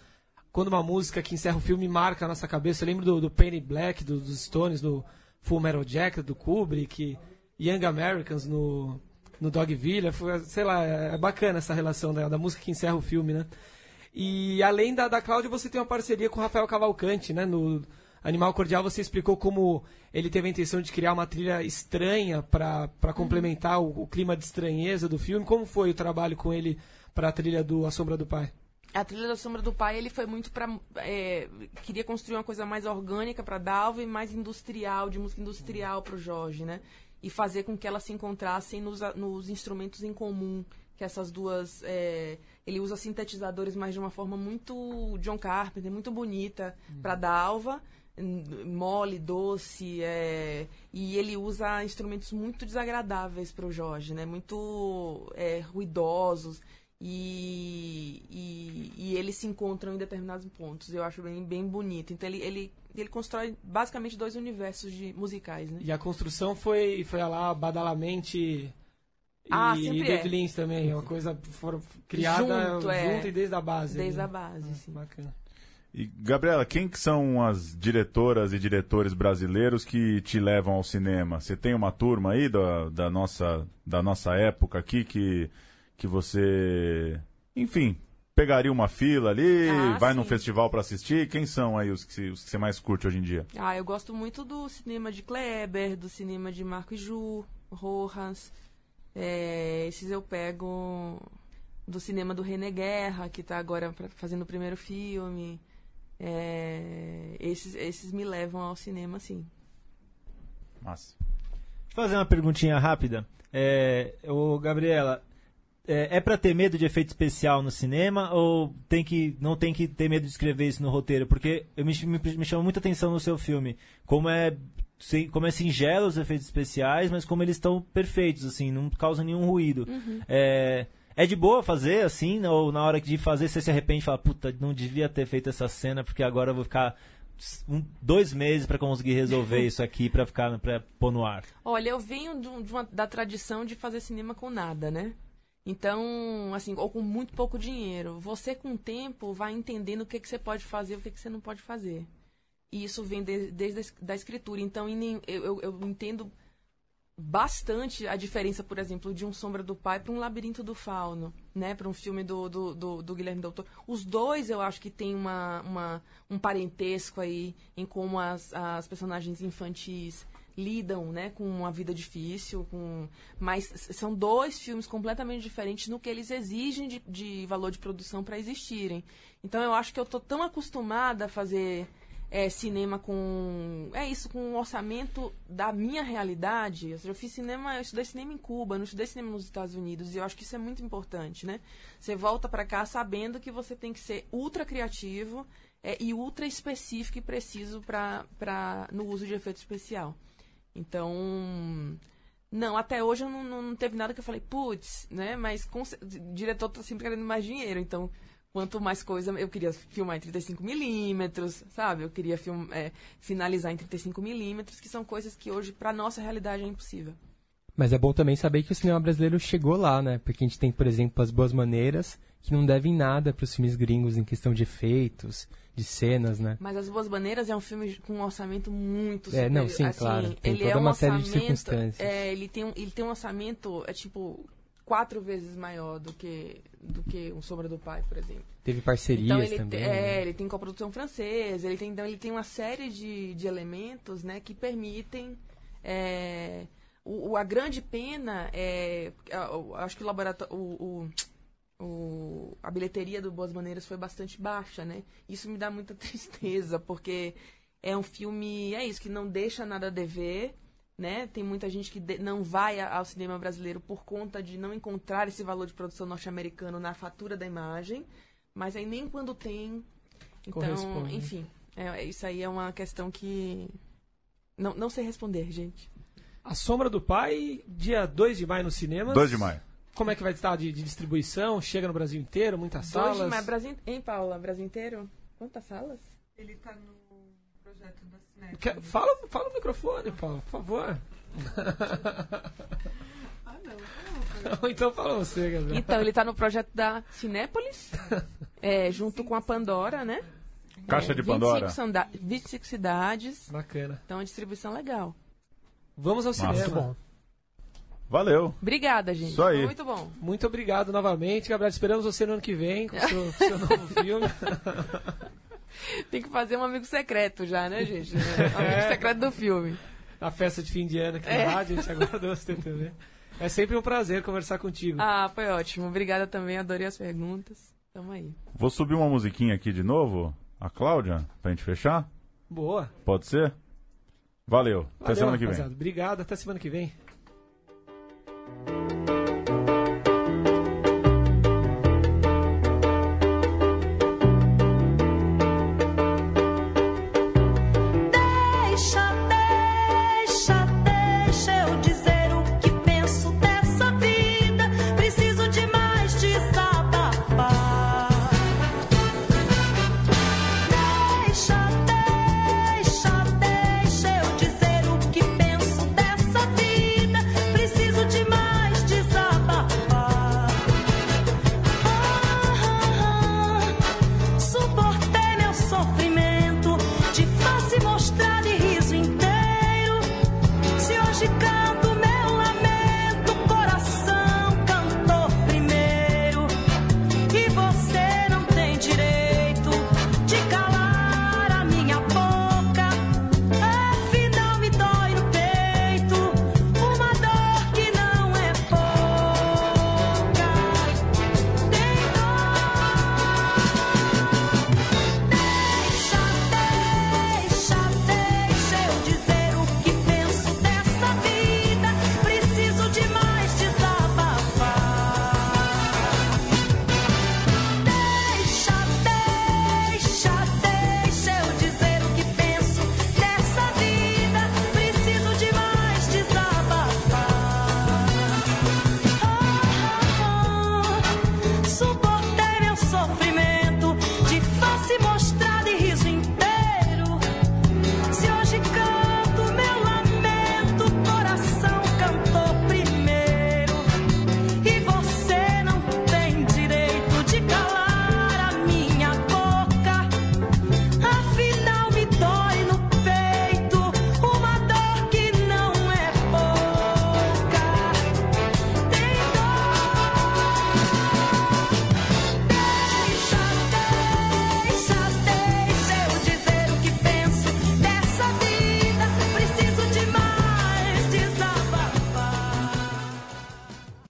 quando uma música que encerra o filme marca a nossa cabeça. Eu lembro do, do Penny Black, do, dos Stones, do Full Metal Jacket, do Kubrick. Young Americans no, no Dogville. Foi, sei lá, é bacana essa relação da, da música que encerra o filme, né? E além da, da Cláudia, você tem uma parceria com o Rafael Cavalcante, né? No Animal Cordial você explicou como ele teve a intenção de criar uma trilha estranha para complementar o, o, clima de estranheza do filme. Como foi o trabalho com ele para a trilha do A Sombra do Pai? A trilha da Sombra do Pai ele foi muito para é, queria construir uma coisa mais orgânica para Dalva e mais industrial, de música industrial para o Jorge, né? E fazer com que elas se encontrassem nos, nos instrumentos em comum que essas duas é, ele usa sintetizadores mas de uma forma muito John Carpenter muito bonita uhum. para Dalva mole doce é, e ele usa instrumentos muito desagradáveis para o Jorge né muito é, ruidosos e, e, e, eles se encontram em determinados pontos eu acho bem bem bonito então ele, ele ele constrói basicamente dois universos de musicais, né? E a construção foi, foi lá badalamente ah, e, sempre e David é. Lynch também, uma coisa for, criada junto, é. junto e desde a base. Desde né? a base, ah, sim. Bacana. E, Gabriela, quem que são as diretoras e diretores brasileiros que te levam ao cinema? Você tem uma turma aí da, da, nossa, da nossa época aqui que, que você, enfim, pegaria uma fila ali, ah, vai sim. num festival para assistir? Quem são aí os que, os que você mais curte hoje em dia? Ah, eu gosto muito do cinema de Kleber, do cinema de Marco Ju, Rojas. É, esses eu pego do cinema do René Guerra, que está agora fazendo o primeiro filme. É, esses, esses me levam ao cinema, sim. Massa. Deixa eu fazer uma perguntinha rápida. É, ô, Gabriela, é, é para ter medo de efeito especial no cinema ou tem que não tem que ter medo de escrever isso no roteiro? Porque eu me, me, me chama muita atenção no seu filme como é como é singelo os efeitos especiais, mas como eles estão perfeitos, assim, não causam nenhum ruído. Uhum. É, é de boa fazer, assim, ou na hora de fazer você se arrepende e fala, puta, não devia ter feito essa cena porque agora eu vou ficar um, dois meses para conseguir resolver isso aqui para ficar para pôr no ar? Olha, eu venho de uma, da tradição de fazer cinema com nada, né? Então, assim, ou com muito pouco dinheiro. Você, com o tempo, vai entendendo o que, que você pode fazer e o que, que você não pode fazer. E isso vem de- desde a da escritura. Então, eu- eu entendo bastante a diferença, por exemplo, de um Sombra do Pai para um Labirinto do Fauno, né? Para um filme do, do, do, do Guilherme Doutor. Os dois eu acho que tem uma, uma, um parentesco aí em como as, as personagens infantis lidam, né, com uma vida difícil, com mas são dois filmes completamente diferentes no que eles exigem de, de valor de produção para existirem. Então eu acho que eu tô tão acostumada a fazer é, cinema com. É isso, com um orçamento da minha realidade. Eu, eu fiz cinema, eu estudei cinema em Cuba, não estudei cinema nos Estados Unidos, e eu acho que isso é muito importante, né? Você volta para cá sabendo que você tem que ser ultra criativo é, e ultra específico e preciso pra, no uso de efeito especial. Então. Não, até hoje eu não, não, teve nada que eu falei, putz, né? Mas com o diretor tá sempre querendo mais dinheiro, então quanto mais coisa, eu queria filmar em 35 milímetros, sabe? Eu queria film, é, finalizar em 35 milímetros, que são coisas que hoje, pra nossa realidade, é impossível. Mas é bom também saber que o cinema brasileiro chegou lá, né? Porque a gente tem, por exemplo, As Boas Maneiras, que não devem nada para os filmes gringos em questão de efeitos, de cenas, né? Mas As Boas Maneiras é um filme com um orçamento muito É, superior. não, sim, assim, claro. Tem ele toda é um uma série de circunstâncias. É, ele tem, um, ele tem um orçamento, é tipo, quatro vezes maior do que, do que um Sombra do Pai, por exemplo. Teve parcerias Então ele, também. te- né? é, ele tem coprodução francesa, ele tem, então ele tem uma série de, de elementos né, que permitem. é, o, o- a grande pena é. a- o- Acho que o laboratório. O, o- o- a bilheteria do Boas Maneiras foi bastante baixa, né? Isso me dá muita tristeza, porque é um filme. É isso, que não deixa nada a dever. Né? Tem muita gente que de- não vai a- ao cinema brasileiro por conta de não encontrar esse valor de produção norte-americano na fatura da imagem. Mas aí nem quando tem. Então, enfim. é- isso aí é uma questão que. Não, não sei responder, gente. A Sombra do Pai, dia 2 de maio nos cinemas. 2 de maio. Como é que vai estar de, de distribuição? Chega no Brasil inteiro, muitas Dois salas? maio, Brasil, hein, Paula? Brasil inteiro? Quantas salas? Ele tá no projeto da Cinex. Quer- fala, fala no microfone, Paulo, por favor. Ah, não. Ou então fala você, Gabriel. Então, ele tá no projeto da Cinépolis, é, junto com a Pandora, né? Caixa É, de 25 Pandora. sanda- 25 cidades. Bacana. Então, é distribuição legal. Vamos ao Massa. cinema. Muito bom. Valeu. Obrigada, gente. Isso aí. Muito bom. Muito obrigado novamente, Gabriel. Esperamos você no ano que vem com o seu, seu novo filme. Tem que fazer um amigo secreto já, né, gente? Um amigo secreto do filme. Na festa de fim de ano aqui É. na rádio, a gente aguardou você TV. É sempre um prazer conversar contigo. Ah, foi ótimo. Obrigada também, adorei as perguntas. Tamo aí. Vou subir uma musiquinha aqui de novo, a Cláudia, pra gente fechar? Boa. Pode ser? Valeu. Até Valeu, semana que vem. rapaziada. Obrigado, até semana que vem.